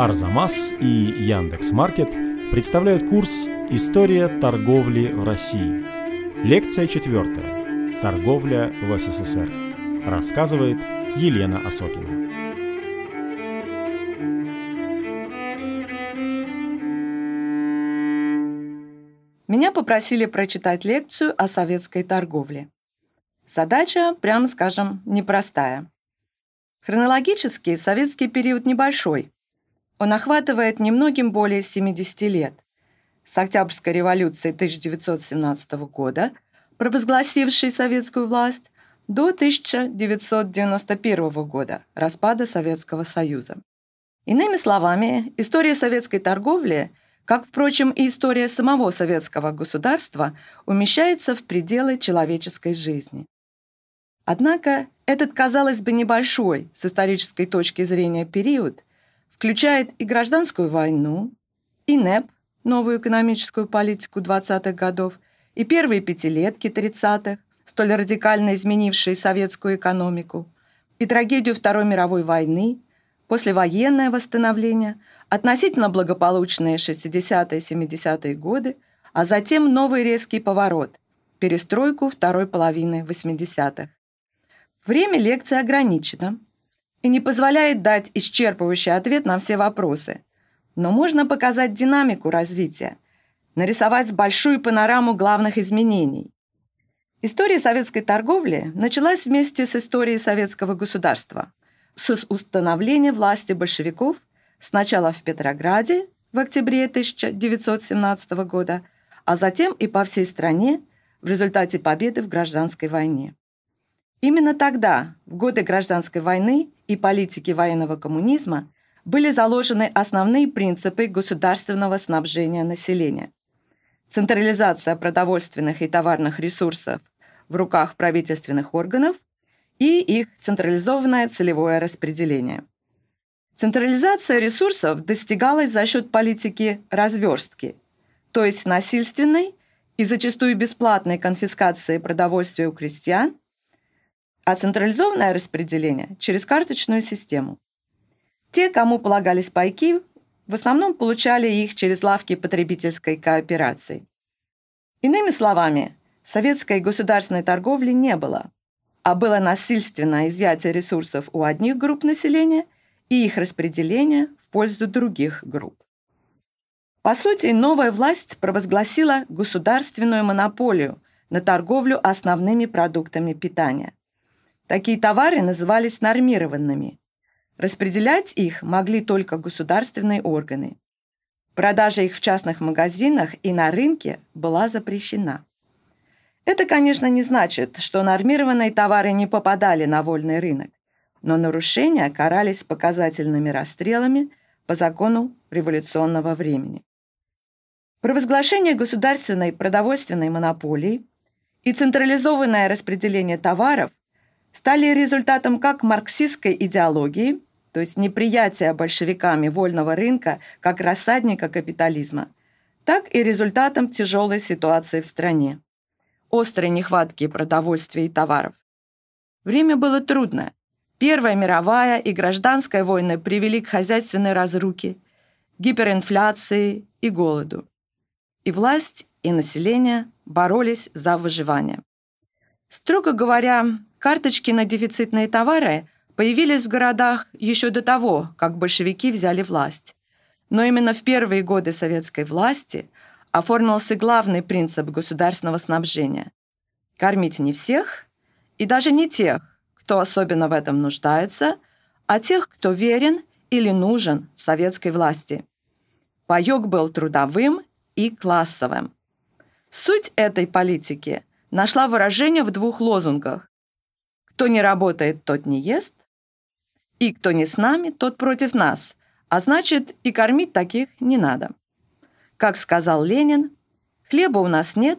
Арзамас и Яндекс Маркет представляют курс «История торговли в России». Лекция четвертая. Торговля в СССР. Рассказывает Елена Осокина. Меня попросили прочитать лекцию о советской торговле. Задача, прямо скажем, непростая. Хронологически советский период небольшой. Он охватывает немногим более 70 лет. С Октябрьской революции 1917 года, провозгласившей советскую власть, до 1991 года, распада Советского Союза. Иными словами, история советской торговли – как, впрочем, и история самого советского государства, умещается в пределы человеческой жизни. Однако этот, казалось бы, небольшой с исторической точки зрения период включает и гражданскую войну, и НЭП, новую экономическую политику 20-х годов, и первые пятилетки 30-х, столь радикально изменившие советскую экономику, и трагедию Второй мировой войны, послевоенное восстановление, относительно благополучные 60-70-е годы, а затем новый резкий поворот – перестройку второй половины 80-х. Время лекции ограничено и не позволяет дать исчерпывающий ответ на все вопросы, но можно показать динамику развития, нарисовать большую панораму главных изменений. История советской торговли началась вместе с историей советского государства, с установления власти большевиков – Сначала в Петрограде в октябре 1917 года, а затем и по всей стране в результате победы в гражданской войне. Именно тогда, в годы гражданской войны и политики военного коммунизма, были заложены основные принципы государственного снабжения населения. Централизация продовольственных и товарных ресурсов в руках правительственных органов и их централизованное целевое распределение. Централизация ресурсов достигалась за счет политики разверстки, то есть насильственной и зачастую бесплатной конфискации продовольствия у крестьян, а централизованное распределение через карточную систему. Те, кому полагались пайки, в основном получали их через лавки потребительской кооперации. Иными словами, советской государственной торговли не было, а было насильственное изъятие ресурсов у одних групп населения – и их распределение в пользу других групп. По сути, новая власть провозгласила государственную монополию на торговлю основными продуктами питания. Такие товары назывались нормированными. Распределять их могли только государственные органы. Продажа их в частных магазинах и на рынке была запрещена. Это, конечно, не значит, что нормированные товары не попадали на вольный рынок но нарушения карались показательными расстрелами по закону революционного времени. Провозглашение государственной продовольственной монополии и централизованное распределение товаров стали результатом как марксистской идеологии, то есть неприятия большевиками вольного рынка как рассадника капитализма, так и результатом тяжелой ситуации в стране, острой нехватки продовольствия и товаров. Время было трудное, Первая мировая и гражданская войны привели к хозяйственной разруке, гиперинфляции и голоду. И власть, и население боролись за выживание. Строго говоря, карточки на дефицитные товары появились в городах еще до того, как большевики взяли власть. Но именно в первые годы советской власти оформился главный принцип государственного снабжения – кормить не всех и даже не тех, кто особенно в этом нуждается, а тех, кто верен или нужен советской власти. Паёк был трудовым и классовым. Суть этой политики нашла выражение в двух лозунгах. «Кто не работает, тот не ест», и «Кто не с нами, тот против нас», а значит, и кормить таких не надо. Как сказал Ленин, «Хлеба у нас нет,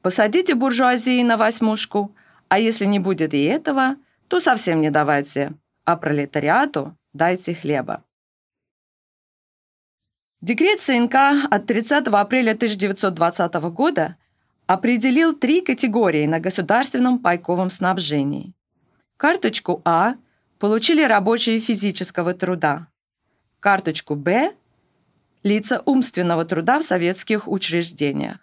посадите буржуазии на восьмушку, а если не будет и этого, то совсем не давайте, а пролетариату дайте хлеба. Декрет ЦНК от 30 апреля 1920 года определил три категории на государственном пайковом снабжении. Карточку А получили рабочие физического труда. карточку «Б» – лица умственного труда в советских учреждениях,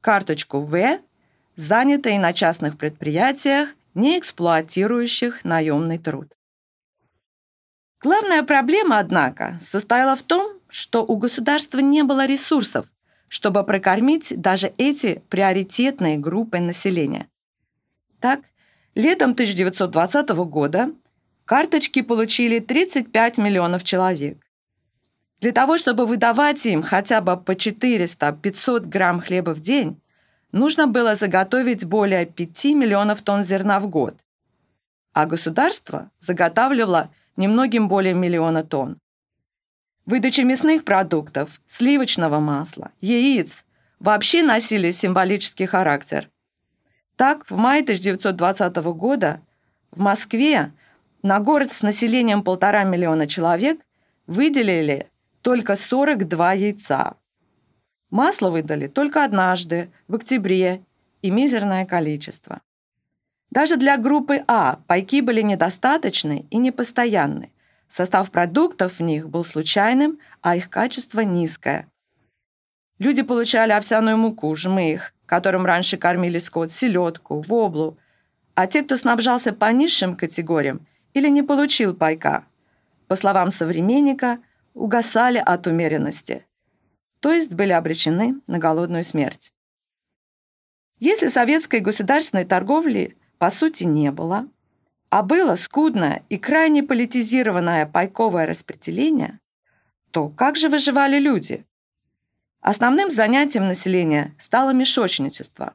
карточку «В» – занятые на частных предприятиях, не эксплуатирующих наемный труд. Главная проблема, однако, состояла в том, что у государства не было ресурсов, чтобы прокормить даже эти приоритетные группы населения. Так, летом 1920 года карточки получили 35 миллионов человек. Для того, чтобы выдавать им хотя бы по 400-500 грамм хлеба в день, нужно было заготовить более 5 миллионов тонн зерна в год, а государство заготавливало немногим более миллиона тонн. Выдача мясных продуктов, сливочного масла, яиц вообще носили символический характер. Так, в мае 1920 года в Москве на город с населением полтора миллиона человек выделили только 42 яйца. Масло выдали только однажды, в октябре, и мизерное количество. Даже для группы А пайки были недостаточны и непостоянны. Состав продуктов в них был случайным, а их качество низкое. Люди получали овсяную муку, жмых, которым раньше кормили скот, селедку, воблу, а те, кто снабжался по низшим категориям или не получил пайка, по словам современника, угасали от умеренности, то есть были обречены на голодную смерть. Если советской государственной торговли по сути не было, а было скудное и крайне политизированное пайковое распределение, то как же выживали люди? Основным занятием населения стало мешочничество.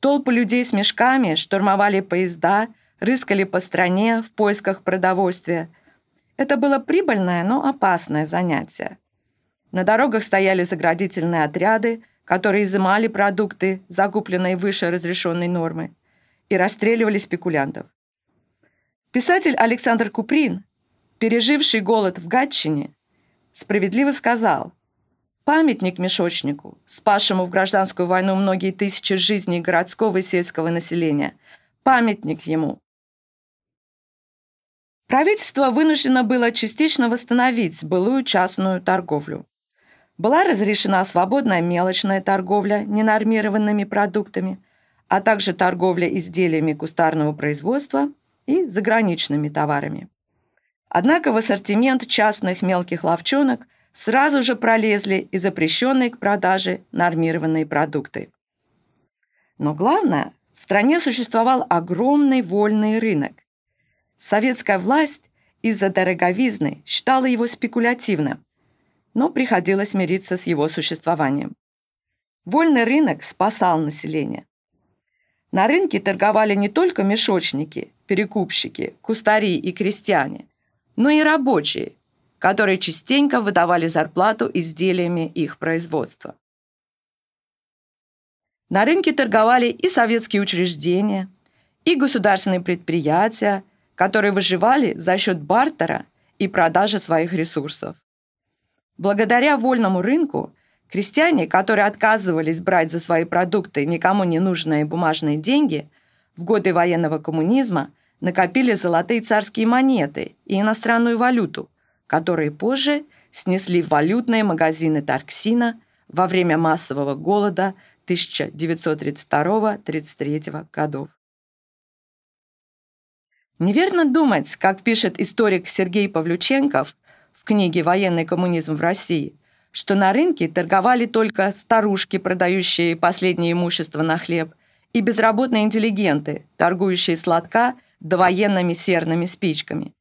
Толпы людей с мешками штурмовали поезда, рыскали по стране в поисках продовольствия. Это было прибыльное, но опасное занятие. На дорогах стояли заградительные отряды, которые изымали продукты, закупленные выше разрешенной нормы, и расстреливали спекулянтов. Писатель Александр Куприн, переживший голод в Гатчине, справедливо сказал «Памятник мешочнику, спасшему в гражданскую войну многие тысячи жизней городского и сельского населения, памятник ему». Правительство вынуждено было частично восстановить былую частную торговлю. Была разрешена свободная мелочная торговля ненормированными продуктами, а также торговля изделиями кустарного производства – и заграничными товарами. Однако в ассортимент частных мелких ловчонок сразу же пролезли и запрещенные к продаже нормированные продукты. Но главное, в стране существовал огромный вольный рынок. Советская власть из-за дороговизны считала его спекулятивным, но приходилось мириться с его существованием. Вольный рынок спасал население. На рынке торговали не только мешочники, перекупщики, кустари и крестьяне, но и рабочие, которые частенько выдавали зарплату изделиями их производства. На рынке торговали и советские учреждения, и государственные предприятия, которые выживали за счет бартера и продажи своих ресурсов. Благодаря вольному рынку Крестьяне, которые отказывались брать за свои продукты никому не нужные бумажные деньги, в годы военного коммунизма накопили золотые царские монеты и иностранную валюту, которые позже снесли валютные магазины Тарксина во время массового голода 1932-33 годов. Неверно думать, как пишет историк Сергей Павлюченков в книге «Военный коммунизм в России», что на рынке торговали только старушки, продающие последнее имущество на хлеб, и безработные интеллигенты, торгующие сладка довоенными серными спичками.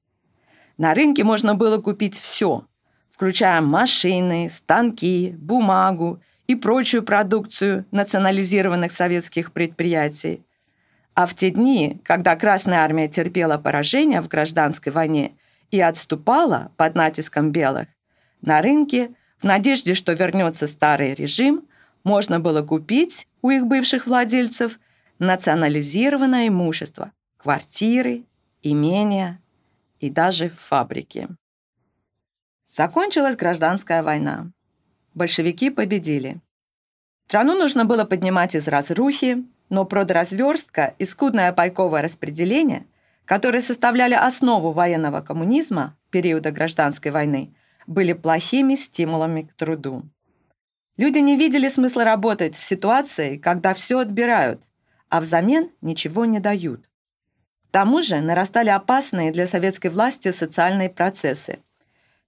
На рынке можно было купить все, включая машины, станки, бумагу и прочую продукцию национализированных советских предприятий. А в те дни, когда Красная Армия терпела поражение в гражданской войне и отступала под натиском белых, на рынке в надежде, что вернется старый режим, можно было купить у их бывших владельцев национализированное имущество, квартиры, имения и даже фабрики. Закончилась гражданская война. Большевики победили. Страну нужно было поднимать из разрухи, но продразверстка и скудное пайковое распределение, которые составляли основу военного коммунизма периода гражданской войны, были плохими стимулами к труду. Люди не видели смысла работать в ситуации, когда все отбирают, а взамен ничего не дают. К тому же нарастали опасные для советской власти социальные процессы.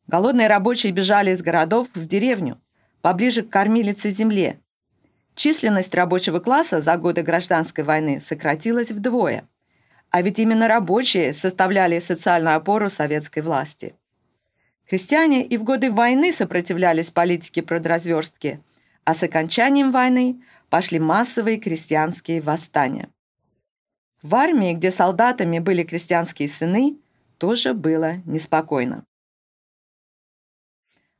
Голодные рабочие бежали из городов в деревню, поближе к кормилице земле. Численность рабочего класса за годы гражданской войны сократилась вдвое. А ведь именно рабочие составляли социальную опору советской власти. Крестьяне и в годы войны сопротивлялись политике продразверстки, а с окончанием войны пошли массовые крестьянские восстания. В армии, где солдатами были крестьянские сыны, тоже было неспокойно.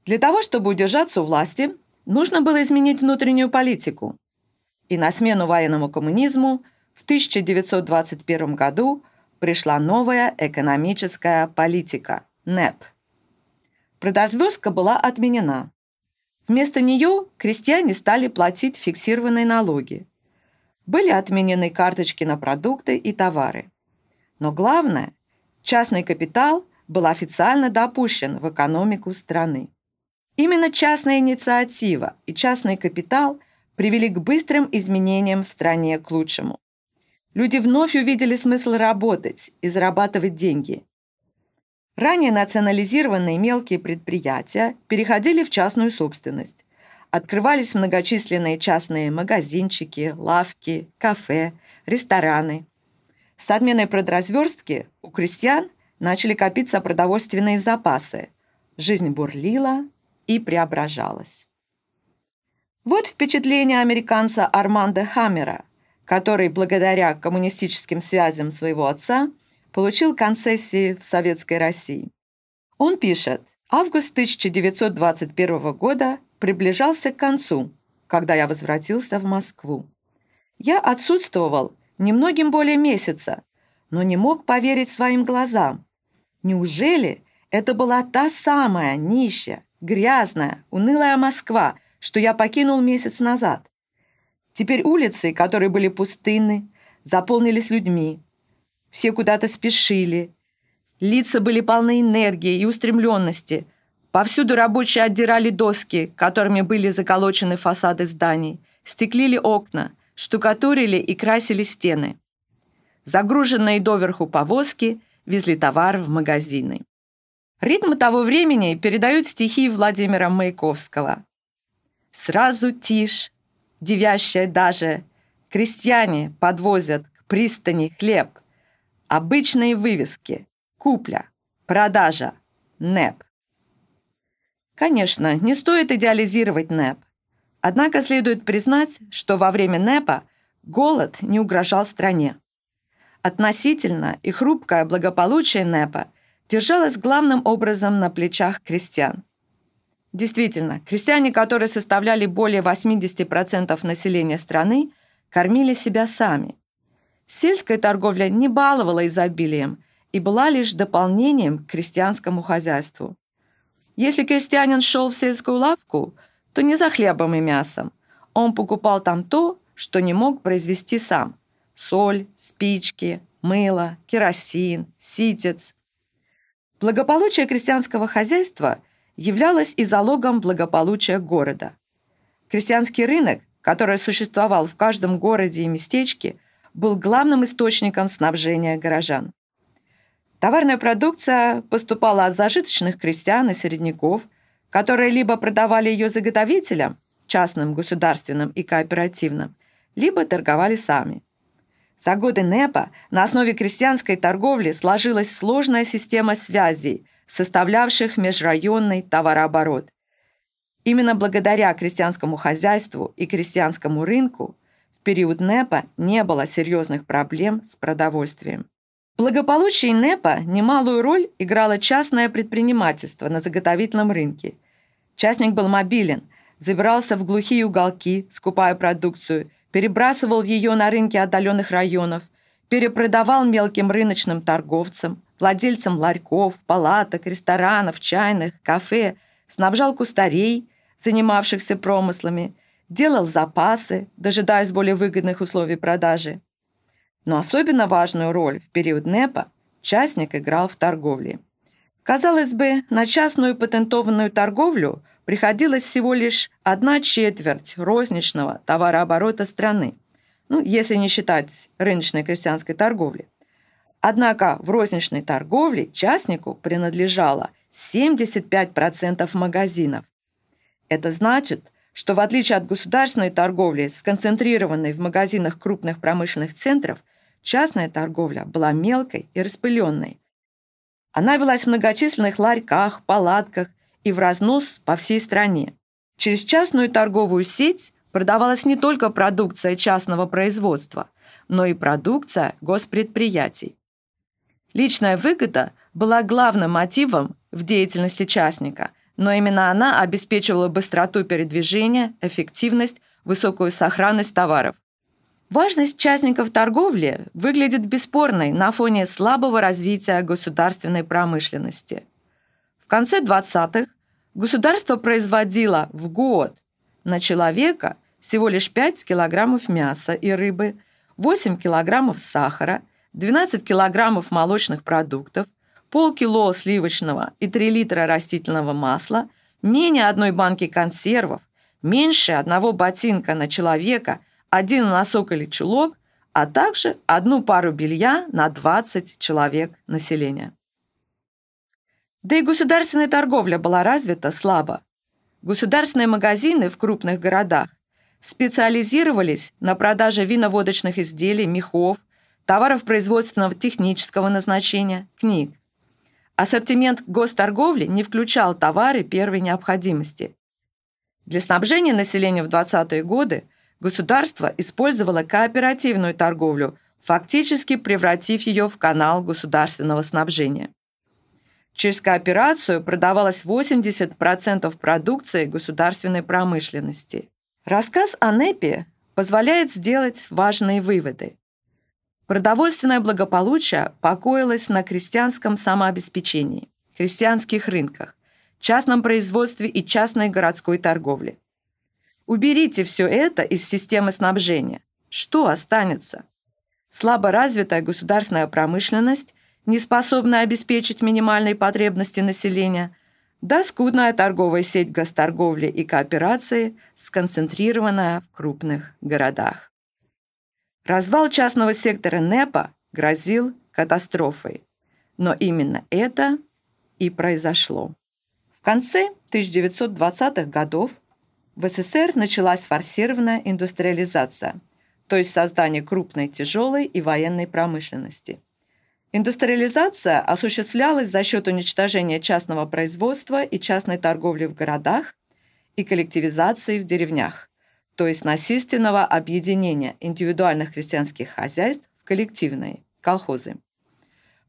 Для того, чтобы удержаться у власти, нужно было изменить внутреннюю политику. И на смену военному коммунизму в 1921 году пришла новая экономическая политика – НЭП. Продразверстка была отменена. Вместо нее крестьяне стали платить фиксированные налоги. Были отменены карточки на продукты и товары. Но главное, частный капитал был официально допущен в экономику страны. Именно частная инициатива и частный капитал привели к быстрым изменениям в стране к лучшему. Люди вновь увидели смысл работать и зарабатывать деньги. Ранее национализированные мелкие предприятия переходили в частную собственность. Открывались многочисленные частные магазинчики, лавки, кафе, рестораны. С отменой продразверстки у крестьян начали копиться продовольственные запасы. Жизнь бурлила и преображалась. Вот впечатление американца Армандо Хаммера – который благодаря коммунистическим связям своего отца получил концессии в Советской России. Он пишет, август 1921 года приближался к концу, когда я возвратился в Москву. Я отсутствовал немногим более месяца, но не мог поверить своим глазам. Неужели это была та самая нищая, грязная, унылая Москва, что я покинул месяц назад? Теперь улицы, которые были пустынны, заполнились людьми. Все куда-то спешили. Лица были полны энергии и устремленности. Повсюду рабочие отдирали доски, которыми были заколочены фасады зданий, стеклили окна, штукатурили и красили стены. Загруженные доверху повозки везли товар в магазины. Ритм того времени передают стихи Владимира Маяковского. «Сразу тишь, девящая даже. Крестьяне подвозят к пристани хлеб. Обычные вывески. Купля. Продажа. НЭП. Конечно, не стоит идеализировать НЭП. Однако следует признать, что во время НЭПа голод не угрожал стране. Относительно и хрупкое благополучие НЭПа держалось главным образом на плечах крестьян. Действительно, крестьяне, которые составляли более 80% населения страны, кормили себя сами. Сельская торговля не баловала изобилием и была лишь дополнением к крестьянскому хозяйству. Если крестьянин шел в сельскую лавку, то не за хлебом и мясом. Он покупал там то, что не мог произвести сам. Соль, спички, мыло, керосин, ситец. Благополучие крестьянского хозяйства – являлась и залогом благополучия города. Крестьянский рынок, который существовал в каждом городе и местечке, был главным источником снабжения горожан. Товарная продукция поступала от зажиточных крестьян и середняков, которые либо продавали ее заготовителям, частным, государственным и кооперативным, либо торговали сами. За годы НЭПа на основе крестьянской торговли сложилась сложная система связей, составлявших межрайонный товарооборот. Именно благодаря крестьянскому хозяйству и крестьянскому рынку в период НЭПа не было серьезных проблем с продовольствием. Благополучии НЭПа немалую роль играло частное предпринимательство на заготовительном рынке. Частник был мобилен, забирался в глухие уголки, скупая продукцию, перебрасывал ее на рынки отдаленных районов, перепродавал мелким рыночным торговцам, владельцам ларьков, палаток, ресторанов, чайных, кафе, снабжал кустарей, занимавшихся промыслами, делал запасы, дожидаясь более выгодных условий продажи. Но особенно важную роль в период НЭПа частник играл в торговле. Казалось бы, на частную патентованную торговлю приходилось всего лишь одна четверть розничного товарооборота страны, ну, если не считать рыночной крестьянской торговли. Однако в розничной торговле частнику принадлежало 75% магазинов. Это значит, что в отличие от государственной торговли, сконцентрированной в магазинах крупных промышленных центров, частная торговля была мелкой и распыленной. Она велась в многочисленных ларьках, палатках и в разнос по всей стране. Через частную торговую сеть продавалась не только продукция частного производства, но и продукция госпредприятий. Личная выгода была главным мотивом в деятельности частника, но именно она обеспечивала быстроту передвижения, эффективность, высокую сохранность товаров. Важность частников торговли выглядит бесспорной на фоне слабого развития государственной промышленности. В конце 20-х государство производило в год на человека всего лишь 5 килограммов мяса и рыбы, 8 килограммов сахара, 12 килограммов молочных продуктов, полкило сливочного и 3 литра растительного масла, менее одной банки консервов, меньше одного ботинка на человека – один носок или чулок, а также одну пару белья на 20 человек населения. Да и государственная торговля была развита слабо. Государственные магазины в крупных городах специализировались на продаже виноводочных изделий, мехов, товаров производственного технического назначения, книг. Ассортимент госторговли не включал товары первой необходимости. Для снабжения населения в 20-е годы государство использовало кооперативную торговлю, фактически превратив ее в канал государственного снабжения. Через кооперацию продавалось 80% продукции государственной промышленности. Рассказ о НЭПе позволяет сделать важные выводы. Продовольственное благополучие покоилось на крестьянском самообеспечении, крестьянских рынках, частном производстве и частной городской торговле. Уберите все это из системы снабжения. Что останется? Слабо развитая государственная промышленность, не способная обеспечить минимальные потребности населения, да скудная торговая сеть госторговли и кооперации, сконцентрированная в крупных городах. Развал частного сектора НЭПа грозил катастрофой. Но именно это и произошло. В конце 1920-х годов в СССР началась форсированная индустриализация, то есть создание крупной, тяжелой и военной промышленности. Индустриализация осуществлялась за счет уничтожения частного производства и частной торговли в городах и коллективизации в деревнях, то есть насильственного объединения индивидуальных крестьянских хозяйств в коллективные колхозы.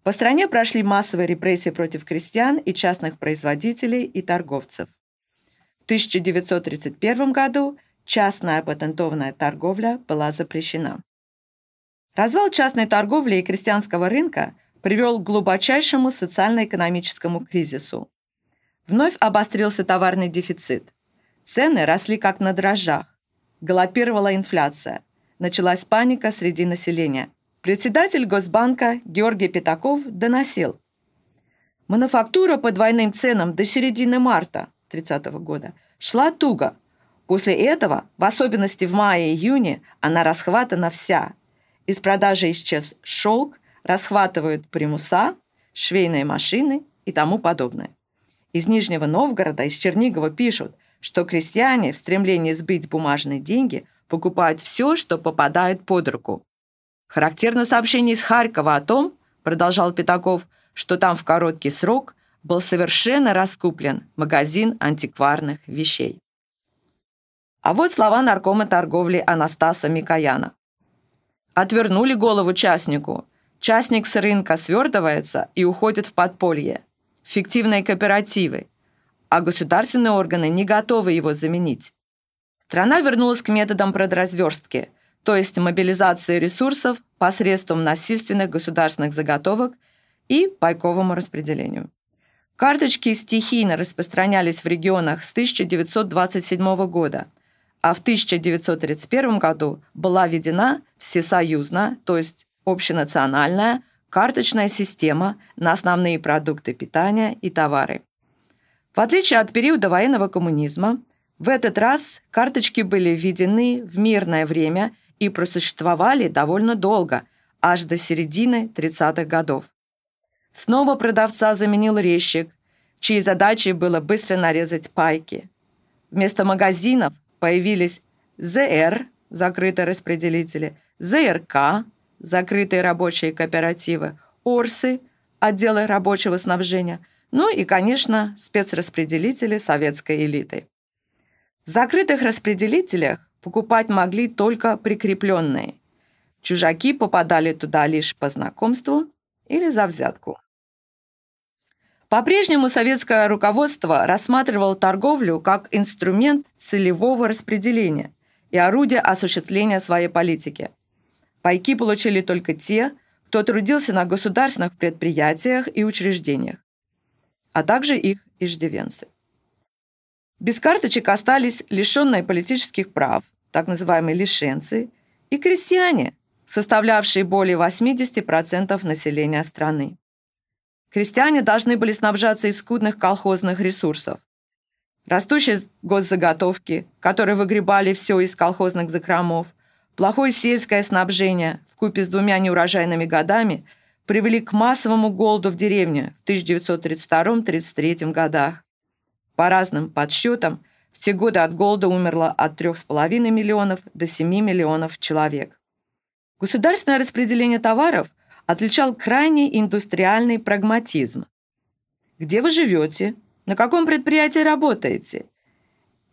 По стране прошли массовые репрессии против крестьян и частных производителей и торговцев. В 1931 году частная патентованная торговля была запрещена. Развал частной торговли и крестьянского рынка привел к глубочайшему социально-экономическому кризису. Вновь обострился товарный дефицит. Цены росли как на дрожжах. Галопировала инфляция. Началась паника среди населения. Председатель Госбанка Георгий Пятаков доносил. Мануфактура по двойным ценам до середины марта 1930 года, шла туго. После этого, в особенности в мае-июне, она расхватана вся. Из продажи исчез шелк, расхватывают примуса, швейные машины и тому подобное. Из Нижнего Новгорода, из Чернигова пишут, что крестьяне в стремлении сбыть бумажные деньги покупают все, что попадает под руку. Характерно сообщение из Харькова о том, продолжал Пятаков, что там в короткий срок был совершенно раскуплен магазин антикварных вещей. А вот слова наркома торговли Анастаса Микояна. Отвернули голову частнику. Частник с рынка свертывается и уходит в подполье. Фиктивные кооперативы. А государственные органы не готовы его заменить. Страна вернулась к методам продразверстки, то есть мобилизации ресурсов посредством насильственных государственных заготовок и пайковому распределению. Карточки стихийно распространялись в регионах с 1927 года, а в 1931 году была введена всесоюзная, то есть общенациональная, карточная система на основные продукты питания и товары. В отличие от периода военного коммунизма, в этот раз карточки были введены в мирное время и просуществовали довольно долго, аж до середины 30-х годов. Снова продавца заменил резчик, чьей задачей было быстро нарезать пайки. Вместо магазинов появились ЗР, закрытые распределители, ЗРК, закрытые рабочие кооперативы, ОРСы, отделы рабочего снабжения, ну и, конечно, спецраспределители советской элиты. В закрытых распределителях покупать могли только прикрепленные. Чужаки попадали туда лишь по знакомству или за взятку. По-прежнему советское руководство рассматривало торговлю как инструмент целевого распределения и орудие осуществления своей политики. Пайки получили только те, кто трудился на государственных предприятиях и учреждениях, а также их иждивенцы. Без карточек остались лишенные политических прав, так называемые лишенцы, и крестьяне, составлявшие более 80% населения страны. Крестьяне должны были снабжаться из скудных колхозных ресурсов. Растущие госзаготовки, которые выгребали все из колхозных закромов, плохое сельское снабжение в купе с двумя неурожайными годами привели к массовому голоду в деревне в 1932-33 годах. По разным подсчетам, в те годы от голода умерло от 3,5 миллионов до 7 миллионов человек. Государственное распределение товаров – отличал крайний индустриальный прагматизм. Где вы живете? На каком предприятии работаете?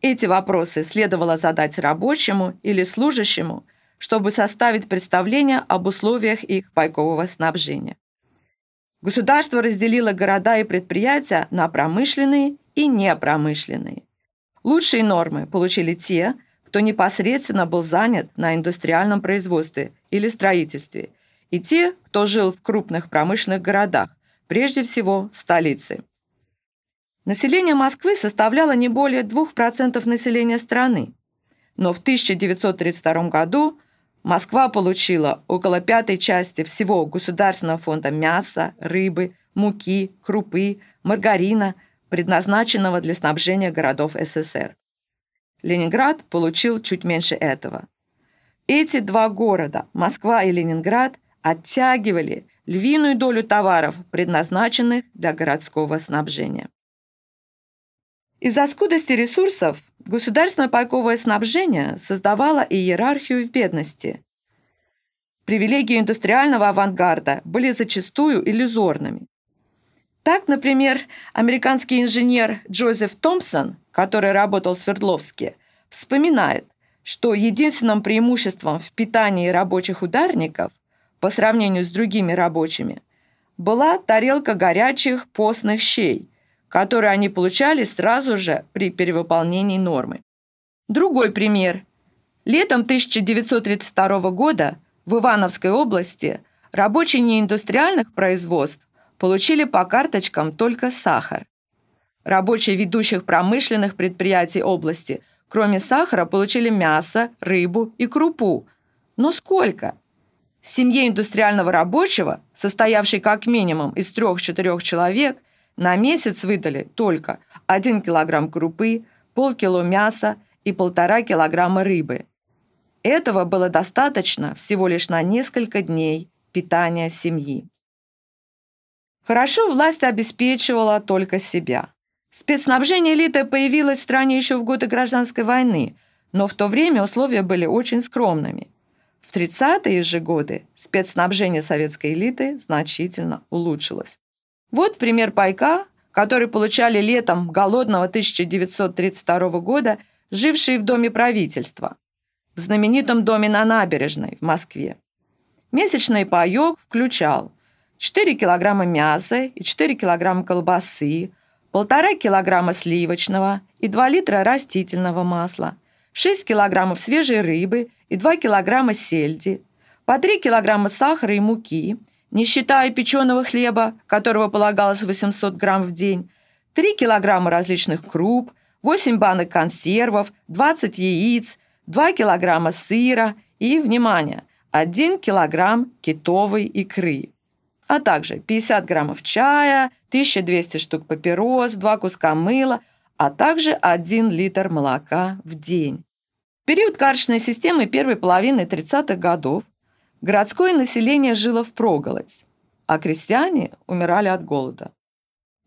Эти вопросы следовало задать рабочему или служащему, чтобы составить представление об условиях их пайкового снабжения. Государство разделило города и предприятия на промышленные и непромышленные. Лучшие нормы получили те, кто непосредственно был занят на индустриальном производстве или строительстве и те, кто жил в крупных промышленных городах, прежде всего в столице. Население Москвы составляло не более 2% населения страны, но в 1932 году Москва получила около пятой части всего Государственного фонда мяса, рыбы, муки, крупы, маргарина, предназначенного для снабжения городов СССР. Ленинград получил чуть меньше этого. Эти два города, Москва и Ленинград, оттягивали львиную долю товаров, предназначенных для городского снабжения. Из-за скудости ресурсов государственное пайковое снабжение создавало иерархию в бедности. Привилегии индустриального авангарда были зачастую иллюзорными. Так, например, американский инженер Джозеф Томпсон, который работал в Свердловске, вспоминает, что единственным преимуществом в питании рабочих ударников по сравнению с другими рабочими, была тарелка горячих постных щей, которые они получали сразу же при перевыполнении нормы. Другой пример. Летом 1932 года в Ивановской области рабочие неиндустриальных производств получили по карточкам только сахар. Рабочие ведущих промышленных предприятий области, кроме сахара, получили мясо, рыбу и крупу. Но сколько? Семье индустриального рабочего, состоявшей как минимум из трех-четырех человек, на месяц выдали только 1 килограмм крупы, полкило мяса и полтора килограмма рыбы. Этого было достаточно всего лишь на несколько дней питания семьи. Хорошо власть обеспечивала только себя. Спецснабжение элиты появилось в стране еще в годы гражданской войны, но в то время условия были очень скромными – в 30-е же годы спецснабжение советской элиты значительно улучшилось. Вот пример пайка, который получали летом голодного 1932 года жившие в Доме правительства, в знаменитом доме на набережной в Москве. Месячный паёк включал 4 килограмма мяса и 4 килограмма колбасы, полтора килограмма сливочного и 2 литра растительного масла – 6 килограммов свежей рыбы и 2 килограмма сельди, по 3 килограмма сахара и муки, не считая печеного хлеба, которого полагалось 800 грамм в день, 3 килограмма различных круп, 8 банок консервов, 20 яиц, 2 килограмма сыра и, внимание, 1 килограмм китовой икры. А также 50 граммов чая, 1200 штук папирос, 2 куска мыла, а также 1 литр молока в день. В период карточной системы первой половины 30-х годов городское население жило в проголодь, а крестьяне умирали от голода.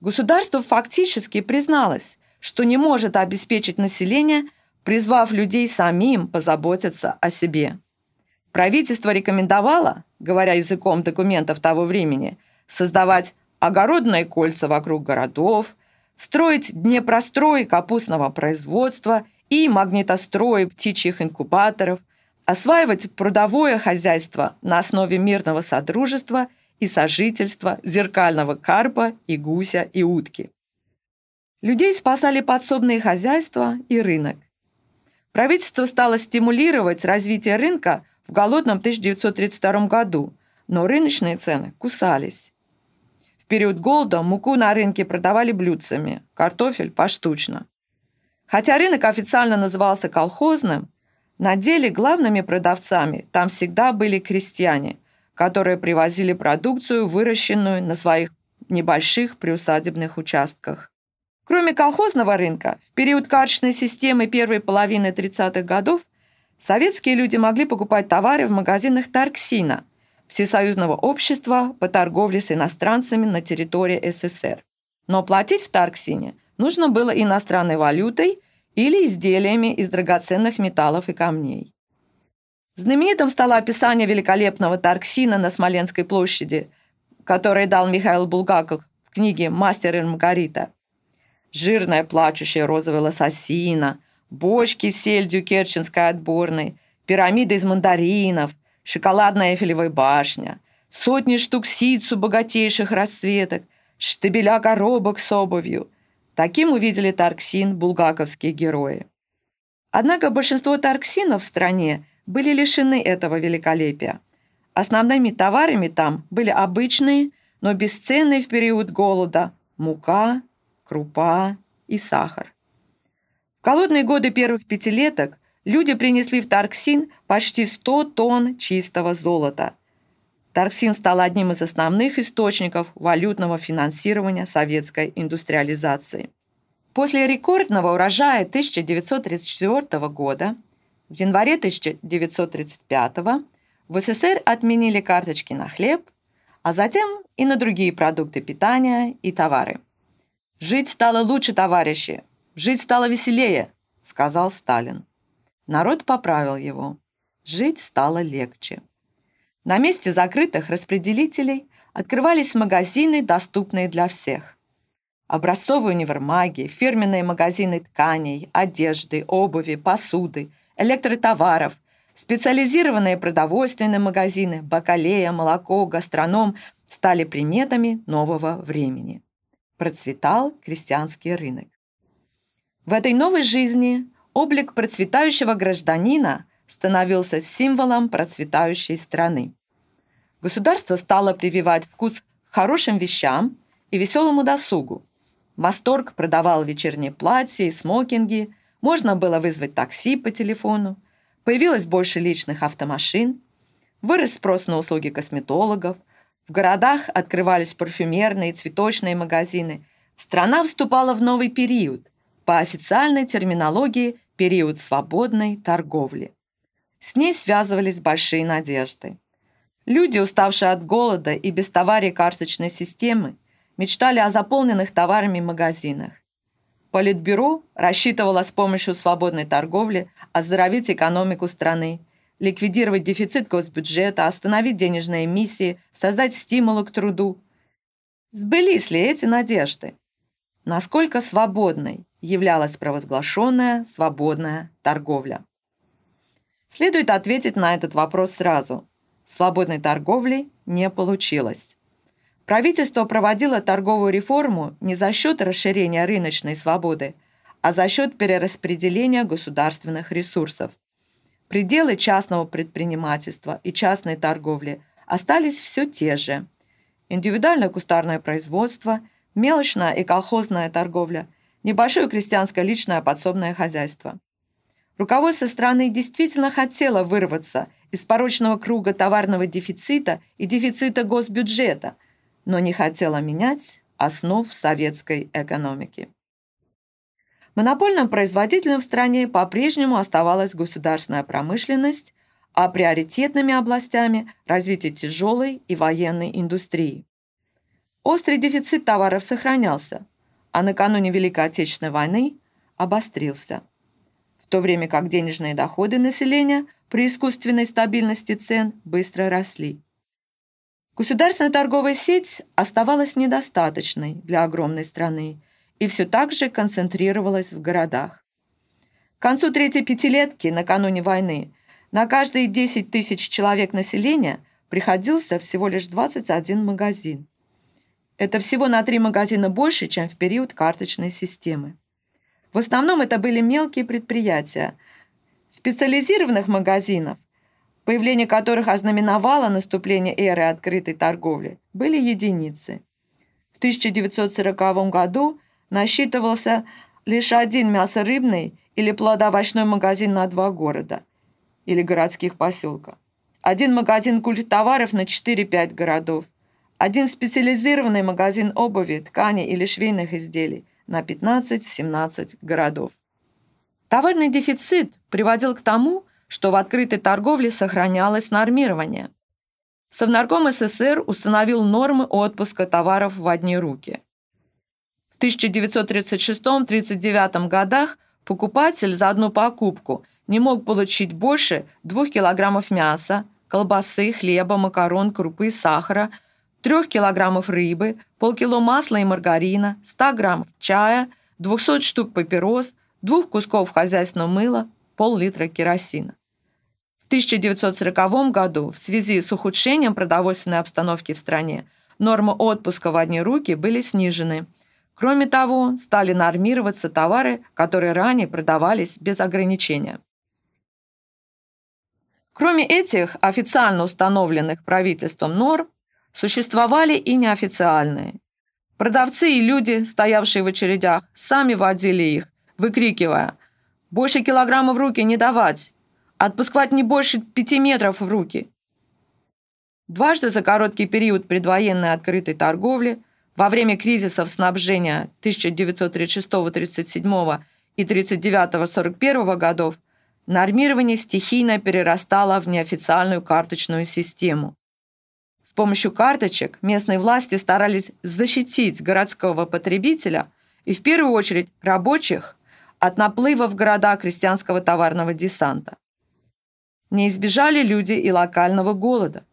Государство фактически призналось, что не может обеспечить население, призвав людей самим позаботиться о себе. Правительство рекомендовало, говоря языком документов того времени, создавать огородные кольца вокруг городов, строить днепрострои капустного производства и магнитострои птичьих инкубаторов, осваивать прудовое хозяйство на основе мирного содружества и сожительства зеркального карпа и гуся и утки. Людей спасали подсобные хозяйства и рынок. Правительство стало стимулировать развитие рынка в голодном 1932 году, но рыночные цены кусались. В период голода муку на рынке продавали блюдцами, картофель поштучно. Хотя рынок официально назывался колхозным, на деле главными продавцами там всегда были крестьяне, которые привозили продукцию, выращенную на своих небольших приусадебных участках. Кроме колхозного рынка, в период карточной системы первой половины 30-х годов советские люди могли покупать товары в магазинах Тарксина, Всесоюзного общества по торговле с иностранцами на территории СССР. Но платить в Тарксине нужно было иностранной валютой или изделиями из драгоценных металлов и камней. Знаменитым стало описание великолепного Тарксина на Смоленской площади, которое дал Михаил Булгаков в книге «Мастер и Маргарита». Жирная плачущая розовая лососина – бочки с сельдью керченской отборной, пирамида из мандаринов, шоколадная Эйфелевая башня, сотни штук сицу богатейших расцветок, штабеля коробок с обувью. Таким увидели Тарксин булгаковские герои. Однако большинство тарксинов в стране были лишены этого великолепия. Основными товарами там были обычные, но бесценные в период голода мука, крупа и сахар. В голодные годы первых пятилеток люди принесли в Тарксин почти 100 тонн чистого золота. Тарксин стал одним из основных источников валютного финансирования советской индустриализации. После рекордного урожая 1934 года в январе 1935 в СССР отменили карточки на хлеб, а затем и на другие продукты питания и товары. Жить стало лучше, товарищи, Жить стало веселее, сказал Сталин. Народ поправил его. Жить стало легче. На месте закрытых распределителей открывались магазины, доступные для всех. Образцовые универмаги, фирменные магазины тканей, одежды, обуви, посуды, электротоваров, специализированные продовольственные магазины, бакалея, молоко, гастроном стали приметами нового времени. Процветал крестьянский рынок. В этой новой жизни облик процветающего гражданина становился символом процветающей страны. Государство стало прививать вкус хорошим вещам и веселому досугу. Восторг продавал вечерние платья и смокинги, можно было вызвать такси по телефону, появилось больше личных автомашин, вырос спрос на услуги косметологов, в городах открывались парфюмерные и цветочные магазины. Страна вступала в новый период, по официальной терминологии период свободной торговли. С ней связывались большие надежды. Люди, уставшие от голода и без товарей карточной системы, мечтали о заполненных товарами магазинах. Политбюро рассчитывало с помощью свободной торговли оздоровить экономику страны, ликвидировать дефицит госбюджета, остановить денежные эмиссии, создать стимулы к труду. Сбылись ли эти надежды? Насколько свободной являлась провозглашенная свободная торговля? Следует ответить на этот вопрос сразу. Свободной торговли не получилось. Правительство проводило торговую реформу не за счет расширения рыночной свободы, а за счет перераспределения государственных ресурсов. Пределы частного предпринимательства и частной торговли остались все те же. Индивидуальное кустарное производство, мелочная и колхозная торговля – небольшое крестьянское личное подсобное хозяйство. Руководство страны действительно хотело вырваться из порочного круга товарного дефицита и дефицита госбюджета, но не хотела менять основ советской экономики. Монопольным производителем в стране по-прежнему оставалась государственная промышленность, а приоритетными областями – развитие тяжелой и военной индустрии. Острый дефицит товаров сохранялся, а накануне Великой Отечественной войны обострился. В то время как денежные доходы населения при искусственной стабильности цен быстро росли. Государственная торговая сеть оставалась недостаточной для огромной страны и все так же концентрировалась в городах. К концу третьей пятилетки, накануне войны, на каждые 10 тысяч человек населения приходился всего лишь 21 магазин. Это всего на три магазина больше, чем в период карточной системы. В основном это были мелкие предприятия. Специализированных магазинов, появление которых ознаменовало наступление эры открытой торговли, были единицы. В 1940 году насчитывался лишь один мясорыбный или плодоовощной магазин на два города или городских поселка. Один магазин культтоваров на 4-5 городов один специализированный магазин обуви, ткани или швейных изделий на 15-17 городов. Товарный дефицит приводил к тому, что в открытой торговле сохранялось нормирование. Совнарком СССР установил нормы отпуска товаров в одни руки. В 1936-39 годах покупатель за одну покупку не мог получить больше 2 килограммов мяса, колбасы, хлеба, макарон, крупы, сахара – 3 килограммов рыбы, полкило масла и маргарина, 100 граммов чая, 200 штук папирос, двух кусков хозяйственного мыла, пол-литра керосина. В 1940 году в связи с ухудшением продовольственной обстановки в стране нормы отпуска в одни руки были снижены. Кроме того, стали нормироваться товары, которые ранее продавались без ограничения. Кроме этих официально установленных правительством норм, Существовали и неофициальные. Продавцы и люди, стоявшие в очередях, сами водили их, выкрикивая «Больше килограмма в руки не давать! Отпускать не больше пяти метров в руки!» Дважды за короткий период предвоенной открытой торговли, во время кризисов снабжения 1936-37 и 1939-41 годов, нормирование стихийно перерастало в неофициальную карточную систему. С помощью карточек местные власти старались защитить городского потребителя и в первую очередь рабочих от наплыва в города крестьянского товарного десанта. Не избежали люди и локального голода.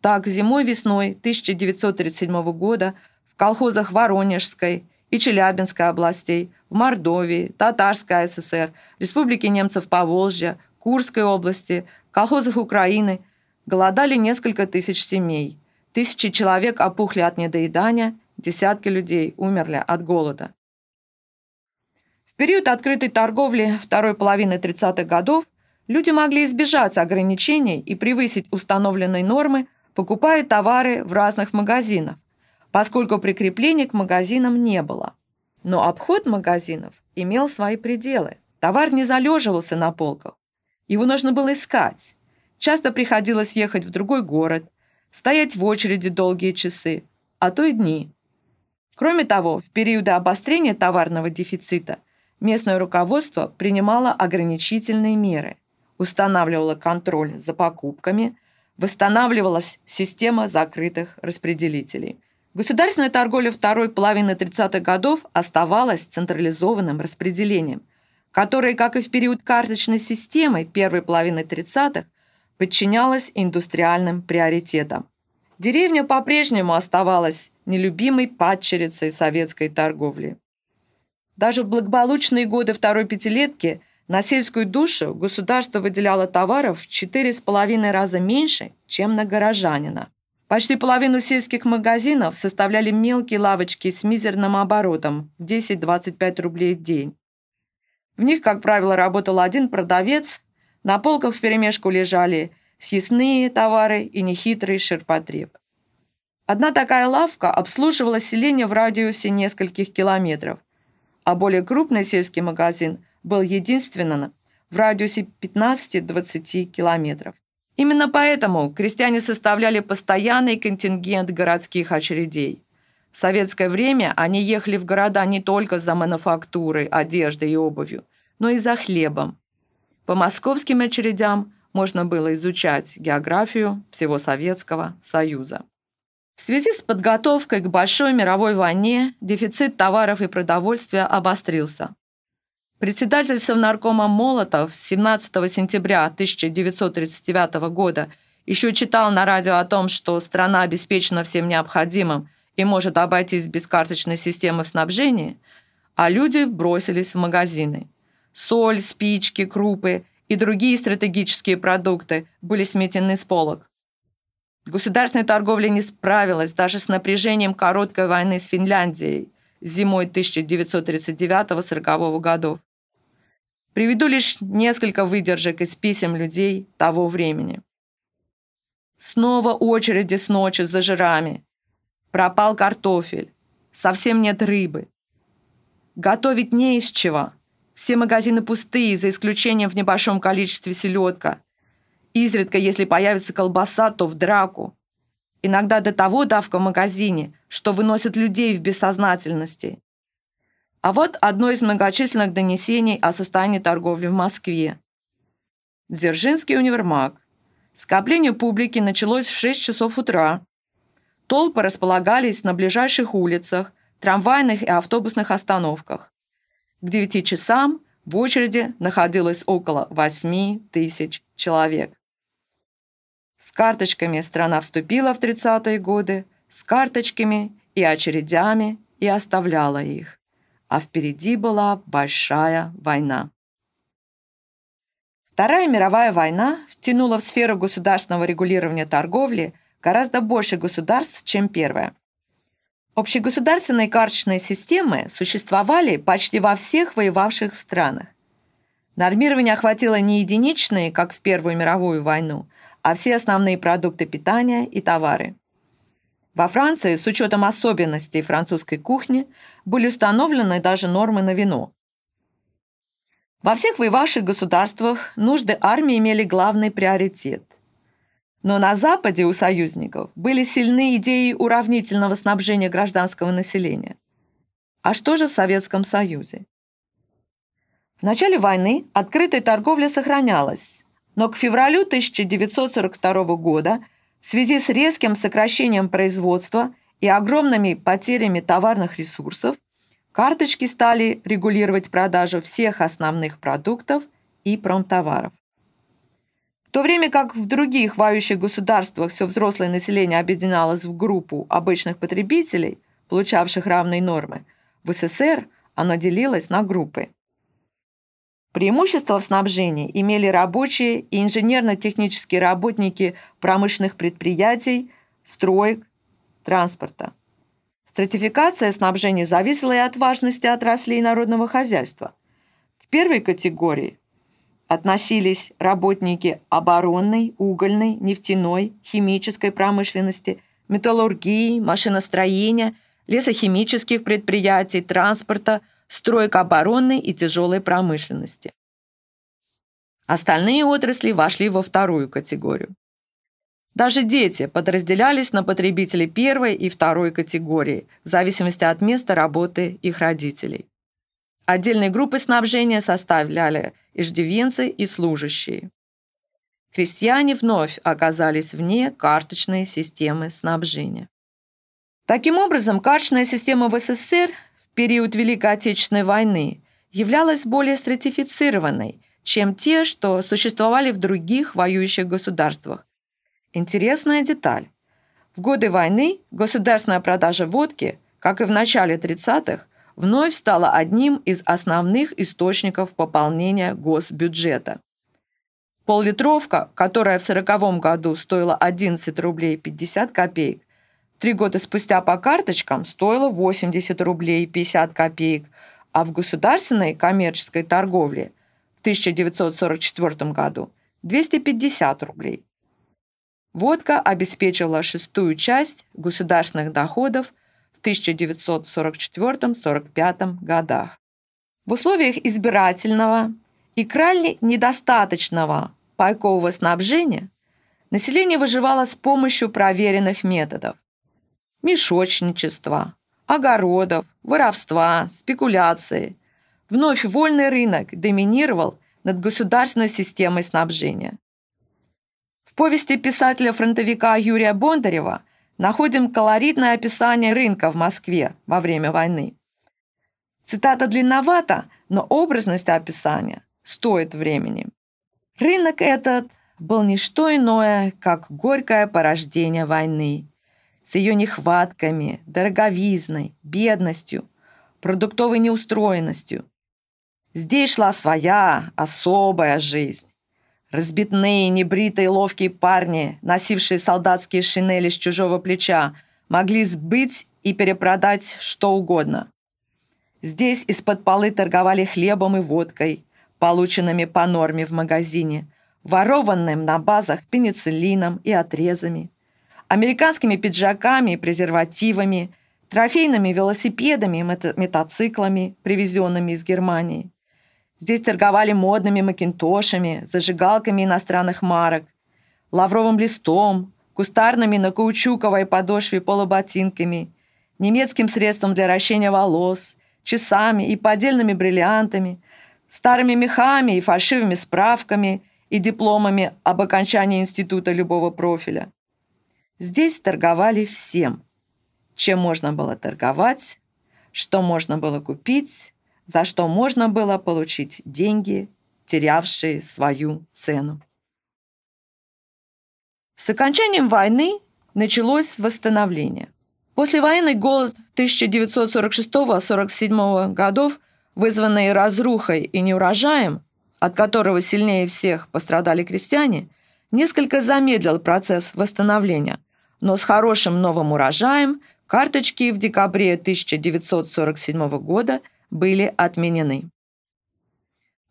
Так, зимой-весной 1937 года в колхозах Воронежской и Челябинской областей, в Мордовии, Татарской ССР, Республике немцев Поволжья, Курской области, колхозах Украины – Голодали несколько тысяч семей. Тысячи человек опухли от недоедания, десятки людей умерли от голода. В период открытой торговли второй половины 30-х годов люди могли избежать ограничений и превысить установленные нормы, покупая товары в разных магазинах, поскольку прикреплений к магазинам не было. Но обход магазинов имел свои пределы. Товар не залеживался на полках. Его нужно было искать. Часто приходилось ехать в другой город, стоять в очереди долгие часы, а то и дни. Кроме того, в периоды обострения товарного дефицита местное руководство принимало ограничительные меры, устанавливало контроль за покупками, восстанавливалась система закрытых распределителей. Государственная торговля второй половины 30-х годов оставалась централизованным распределением, которое, как и в период карточной системы первой половины 30-х, подчинялась индустриальным приоритетам. Деревня по-прежнему оставалась нелюбимой падчерицей советской торговли. Даже в благополучные годы второй пятилетки на сельскую душу государство выделяло товаров в 4,5 раза меньше, чем на горожанина. Почти половину сельских магазинов составляли мелкие лавочки с мизерным оборотом в 10-25 рублей в день. В них, как правило, работал один продавец на полках вперемешку лежали съестные товары и нехитрый ширпотреб. Одна такая лавка обслуживала селение в радиусе нескольких километров, а более крупный сельский магазин был единственным в радиусе 15-20 километров. Именно поэтому крестьяне составляли постоянный контингент городских очередей. В советское время они ехали в города не только за мануфактурой, одеждой и обувью, но и за хлебом. По московским очередям можно было изучать географию всего Советского Союза. В связи с подготовкой к Большой мировой войне дефицит товаров и продовольствия обострился. Председатель Совнаркома Молотов 17 сентября 1939 года еще читал на радио о том, что страна обеспечена всем необходимым и может обойтись без карточной системы в снабжении, а люди бросились в магазины. Соль, спички, крупы и другие стратегические продукты были сметены с полок. Государственная торговля не справилась даже с напряжением короткой войны с Финляндией зимой 1939-40 годов. Приведу лишь несколько выдержек из писем людей того времени. Снова очереди с ночи за жирами. Пропал картофель. Совсем нет рыбы. Готовить не из чего. Все магазины пустые, за исключением в небольшом количестве селедка. Изредка, если появится колбаса, то в драку. Иногда до того давка в магазине, что выносят людей в бессознательности. А вот одно из многочисленных донесений о состоянии торговли в Москве. Дзержинский универмаг. Скопление публики началось в 6 часов утра. Толпы располагались на ближайших улицах, трамвайных и автобусных остановках. К 9 часам в очереди находилось около 8 тысяч человек. С карточками страна вступила в 30-е годы, с карточками и очередями и оставляла их. А впереди была большая война. Вторая мировая война втянула в сферу государственного регулирования торговли гораздо больше государств, чем первая. Общегосударственные карточные системы существовали почти во всех воевавших странах. Нормирование охватило не единичные, как в Первую мировую войну, а все основные продукты питания и товары. Во Франции, с учетом особенностей французской кухни, были установлены даже нормы на вино. Во всех воевавших государствах нужды армии имели главный приоритет. Но на Западе у союзников были сильны идеи уравнительного снабжения гражданского населения. А что же в Советском Союзе? В начале войны открытая торговля сохранялась, но к февралю 1942 года в связи с резким сокращением производства и огромными потерями товарных ресурсов карточки стали регулировать продажу всех основных продуктов и промтоваров. То время как в других воюющих государствах все взрослое население объединялось в группу обычных потребителей, получавших равные нормы, в СССР оно делилось на группы. Преимущество в снабжении имели рабочие и инженерно-технические работники промышленных предприятий, строек, транспорта. Стратификация снабжения зависела и от важности отраслей народного хозяйства. К первой категории относились работники оборонной, угольной, нефтяной, химической промышленности, металлургии, машиностроения, лесохимических предприятий, транспорта – стройка оборонной и тяжелой промышленности. Остальные отрасли вошли во вторую категорию. Даже дети подразделялись на потребителей первой и второй категории, в зависимости от места работы их родителей. Отдельные группы снабжения составляли иждивенцы и служащие. Крестьяне вновь оказались вне карточной системы снабжения. Таким образом, карточная система в СССР период Великой Отечественной войны являлась более стратифицированной, чем те, что существовали в других воюющих государствах. Интересная деталь. В годы войны государственная продажа водки, как и в начале 30-х, вновь стала одним из основных источников пополнения госбюджета. Поллитровка, которая в 1940 году стоила 11 рублей 50 копеек, Три года спустя по карточкам стоило 80 рублей 50 копеек, а в государственной коммерческой торговле в 1944 году 250 рублей. Водка обеспечивала шестую часть государственных доходов 1944-45 годах. В условиях избирательного и крайне недостаточного пайкового снабжения Население выживало с помощью проверенных методов. Мешочничества, огородов, воровства, спекуляции. Вновь вольный рынок доминировал над государственной системой снабжения. В повести писателя-фронтовика Юрия Бондарева находим колоритное описание рынка в Москве во время войны. Цитата длинновата, но образность описания стоит времени. Рынок этот был не что иное, как горькое порождение войны, с ее нехватками, дороговизной, бедностью, продуктовой неустроенностью. Здесь шла своя особая жизнь. Разбитные, небритые, ловкие парни, носившие солдатские шинели с чужого плеча, могли сбыть и перепродать что угодно. Здесь из-под полы торговали хлебом и водкой, полученными по норме в магазине, ворованным на базах пенициллином и отрезами, американскими пиджаками и презервативами, трофейными велосипедами и мотоциклами, привезенными из Германии. Здесь торговали модными макинтошами, зажигалками иностранных марок, лавровым листом, кустарными на каучуковой подошве полуботинками, немецким средством для ращения волос, часами и поддельными бриллиантами, старыми мехами и фальшивыми справками и дипломами об окончании института любого профиля. Здесь торговали всем, чем можно было торговать, что можно было купить, за что можно было получить деньги, терявшие свою цену. С окончанием войны началось восстановление. Послевоенный голод 1946-47 годов, вызванный разрухой и неурожаем, от которого сильнее всех пострадали крестьяне, несколько замедлил процесс восстановления, но с хорошим новым урожаем карточки в декабре 1947 года были отменены.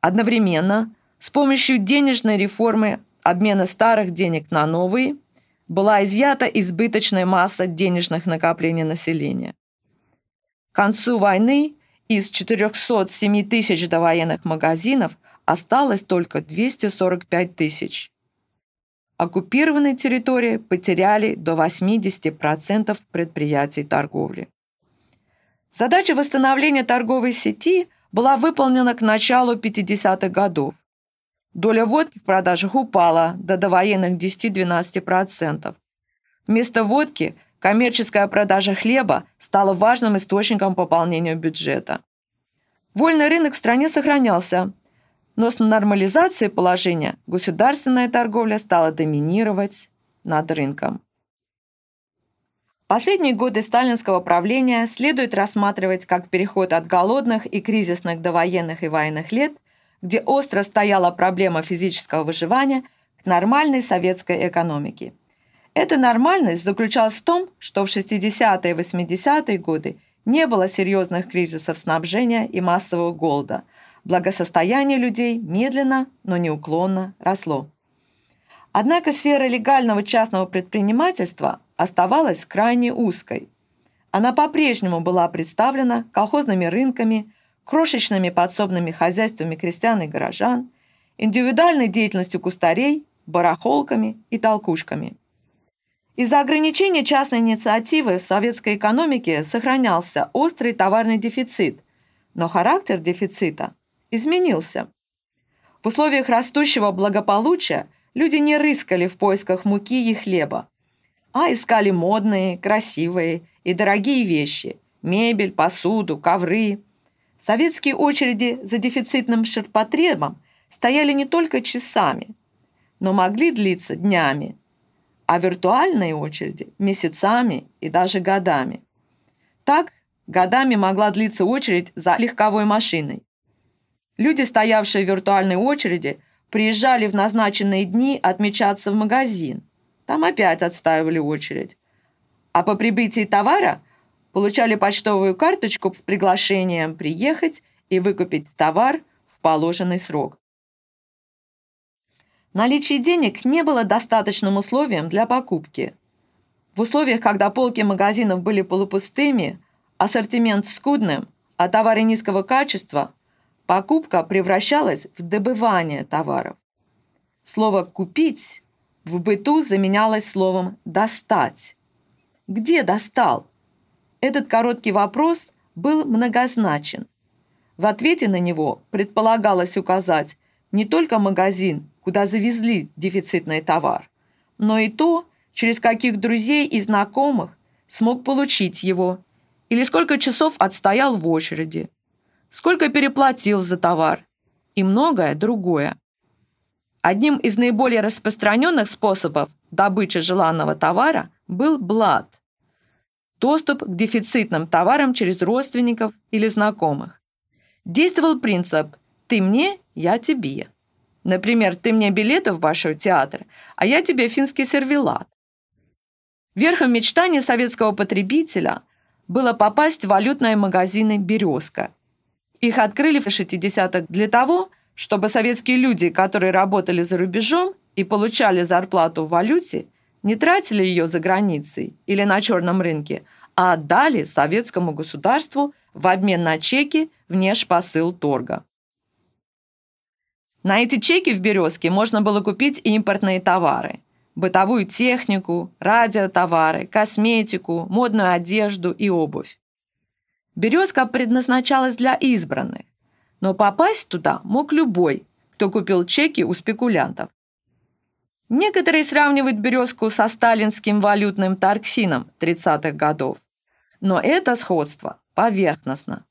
Одновременно с помощью денежной реформы обмена старых денег на новые была изъята избыточная масса денежных накоплений населения. К концу войны из 407 тысяч довоенных магазинов осталось только 245 тысяч. Оккупированные территории потеряли до 80% предприятий торговли. Задача восстановления торговой сети была выполнена к началу 50-х годов. Доля водки в продажах упала до довоенных 10-12%. Вместо водки коммерческая продажа хлеба стала важным источником пополнения бюджета. Вольный рынок в стране сохранялся, но с нормализацией положения государственная торговля стала доминировать над рынком. Последние годы сталинского правления следует рассматривать как переход от голодных и кризисных до военных и военных лет, где остро стояла проблема физического выживания, к нормальной советской экономике. Эта нормальность заключалась в том, что в 60-е и 80-е годы не было серьезных кризисов снабжения и массового голода – благосостояние людей медленно, но неуклонно росло. Однако сфера легального частного предпринимательства оставалась крайне узкой. Она по-прежнему была представлена колхозными рынками, крошечными подсобными хозяйствами крестьян и горожан, индивидуальной деятельностью кустарей, барахолками и толкушками. Из-за ограничения частной инициативы в советской экономике сохранялся острый товарный дефицит, но характер дефицита изменился. В условиях растущего благополучия люди не рыскали в поисках муки и хлеба, а искали модные, красивые и дорогие вещи – мебель, посуду, ковры. Советские очереди за дефицитным ширпотребом стояли не только часами, но могли длиться днями, а виртуальные очереди – месяцами и даже годами. Так, годами могла длиться очередь за легковой машиной. Люди, стоявшие в виртуальной очереди, приезжали в назначенные дни отмечаться в магазин. Там опять отстаивали очередь. А по прибытии товара получали почтовую карточку с приглашением приехать и выкупить товар в положенный срок. Наличие денег не было достаточным условием для покупки. В условиях, когда полки магазинов были полупустыми, ассортимент скудным, а товары низкого качества – покупка превращалась в добывание товаров. Слово «купить» в быту заменялось словом «достать». Где достал? Этот короткий вопрос был многозначен. В ответе на него предполагалось указать не только магазин, куда завезли дефицитный товар, но и то, через каких друзей и знакомых смог получить его, или сколько часов отстоял в очереди, сколько переплатил за товар и многое другое. Одним из наиболее распространенных способов добычи желанного товара был блат – доступ к дефицитным товарам через родственников или знакомых. Действовал принцип «ты мне, я тебе». Например, ты мне билеты в Большой театр, а я тебе финский сервелат. Верхом мечтания советского потребителя было попасть в валютные магазины «Березка». Их открыли в 60-х для того, чтобы советские люди, которые работали за рубежом и получали зарплату в валюте, не тратили ее за границей или на черном рынке, а отдали советскому государству в обмен на чеки внешпосыл торга. На эти чеки в «Березке» можно было купить импортные товары – бытовую технику, радиотовары, косметику, модную одежду и обувь. «Березка» предназначалась для избранных, но попасть туда мог любой, кто купил чеки у спекулянтов. Некоторые сравнивают «Березку» со сталинским валютным торксином 30-х годов, но это сходство поверхностно.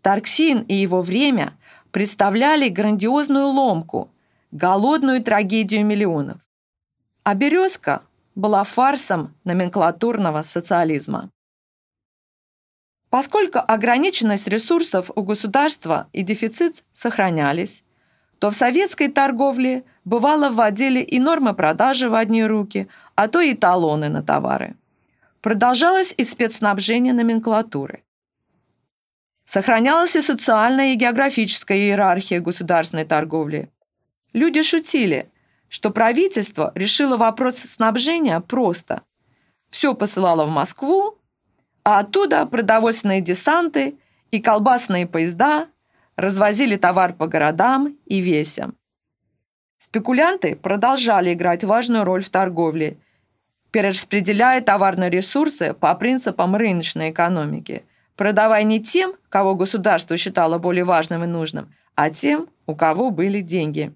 Торксин и его время представляли грандиозную ломку, голодную трагедию миллионов. А «Березка» была фарсом номенклатурного социализма. Поскольку ограниченность ресурсов у государства и дефицит сохранялись, то в советской торговле бывало вводили и нормы продажи в одни руки, а то и талоны на товары. Продолжалось и спецснабжение номенклатуры. Сохранялась и социальная и географическая иерархия государственной торговли. Люди шутили, что правительство решило вопрос снабжения просто. Все посылало в Москву, а оттуда продовольственные десанты и колбасные поезда развозили товар по городам и весям. Спекулянты продолжали играть важную роль в торговле, перераспределяя товарные ресурсы по принципам рыночной экономики, продавая не тем, кого государство считало более важным и нужным, а тем, у кого были деньги.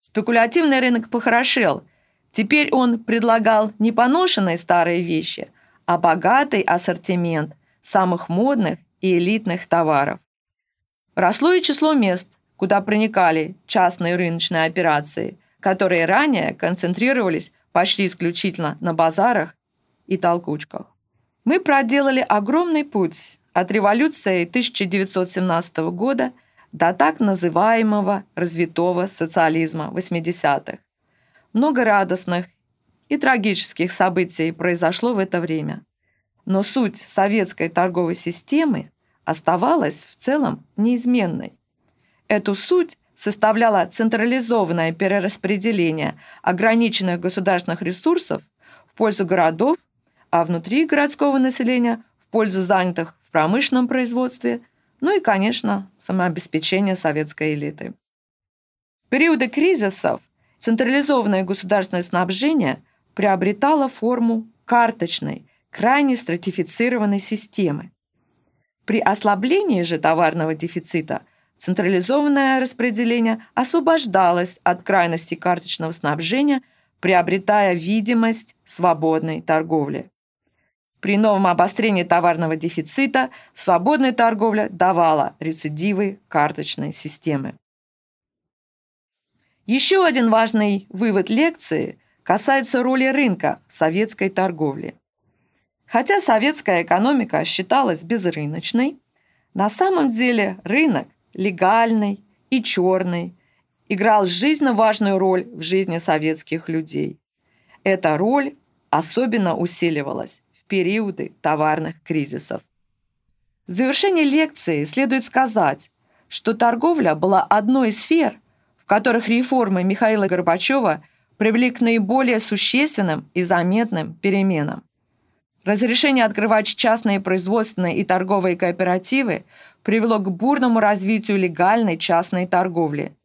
Спекулятивный рынок похорошел. Теперь он предлагал не поношенные старые вещи – а богатый ассортимент самых модных и элитных товаров. Росло и число мест, куда проникали частные рыночные операции, которые ранее концентрировались почти исключительно на базарах и толкучках. Мы проделали огромный путь от революции 1917 года до так называемого развитого социализма 80-х. Много радостных и трагических событий произошло в это время. Но суть советской торговой системы оставалась в целом неизменной. Эту суть составляло централизованное перераспределение ограниченных государственных ресурсов в пользу городов, а внутри городского населения в пользу занятых в промышленном производстве, ну и, конечно, самообеспечение советской элиты. В периоды кризисов централизованное государственное снабжение – приобретала форму карточной, крайне стратифицированной системы. При ослаблении же товарного дефицита централизованное распределение освобождалось от крайности карточного снабжения, приобретая видимость свободной торговли. При новом обострении товарного дефицита свободная торговля давала рецидивы карточной системы. Еще один важный вывод лекции касается роли рынка в советской торговле. Хотя советская экономика считалась безрыночной, на самом деле рынок легальный и черный играл жизненно важную роль в жизни советских людей. Эта роль особенно усиливалась в периоды товарных кризисов. В завершении лекции следует сказать, что торговля была одной из сфер, в которых реформы Михаила Горбачева привели к наиболее существенным и заметным переменам. Разрешение открывать частные производственные и торговые кооперативы привело к бурному развитию легальной частной торговли.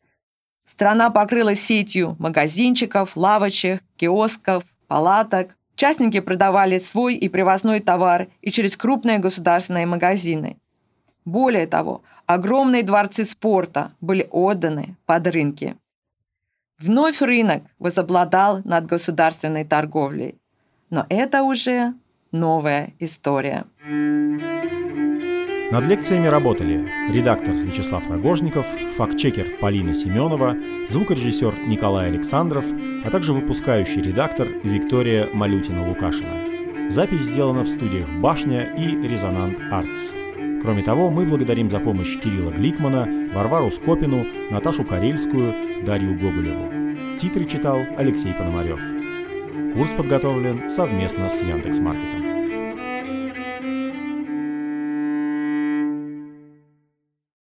Страна покрылась сетью магазинчиков, лавочек, киосков, палаток. Частники продавали свой и привозной товар и через крупные государственные магазины. Более того, огромные дворцы спорта были отданы под рынки. Вновь рынок возобладал над государственной торговлей. Но это уже новая история. Над лекциями работали редактор Вячеслав Рогожников, фактчекер Полина Семенова, звукорежиссер Николай Александров, а также выпускающий редактор Виктория Малютина-Лукашина. Запись сделана в студиях «Башня» и «Резонант Артс». Кроме того, мы благодарим за помощь Кирилла Гликмана, Варвару Скопину, Наташу Карельскую, Дарью Гоголеву. Титры читал Алексей Пономарев. Курс подготовлен совместно с Яндекс.Маркетом.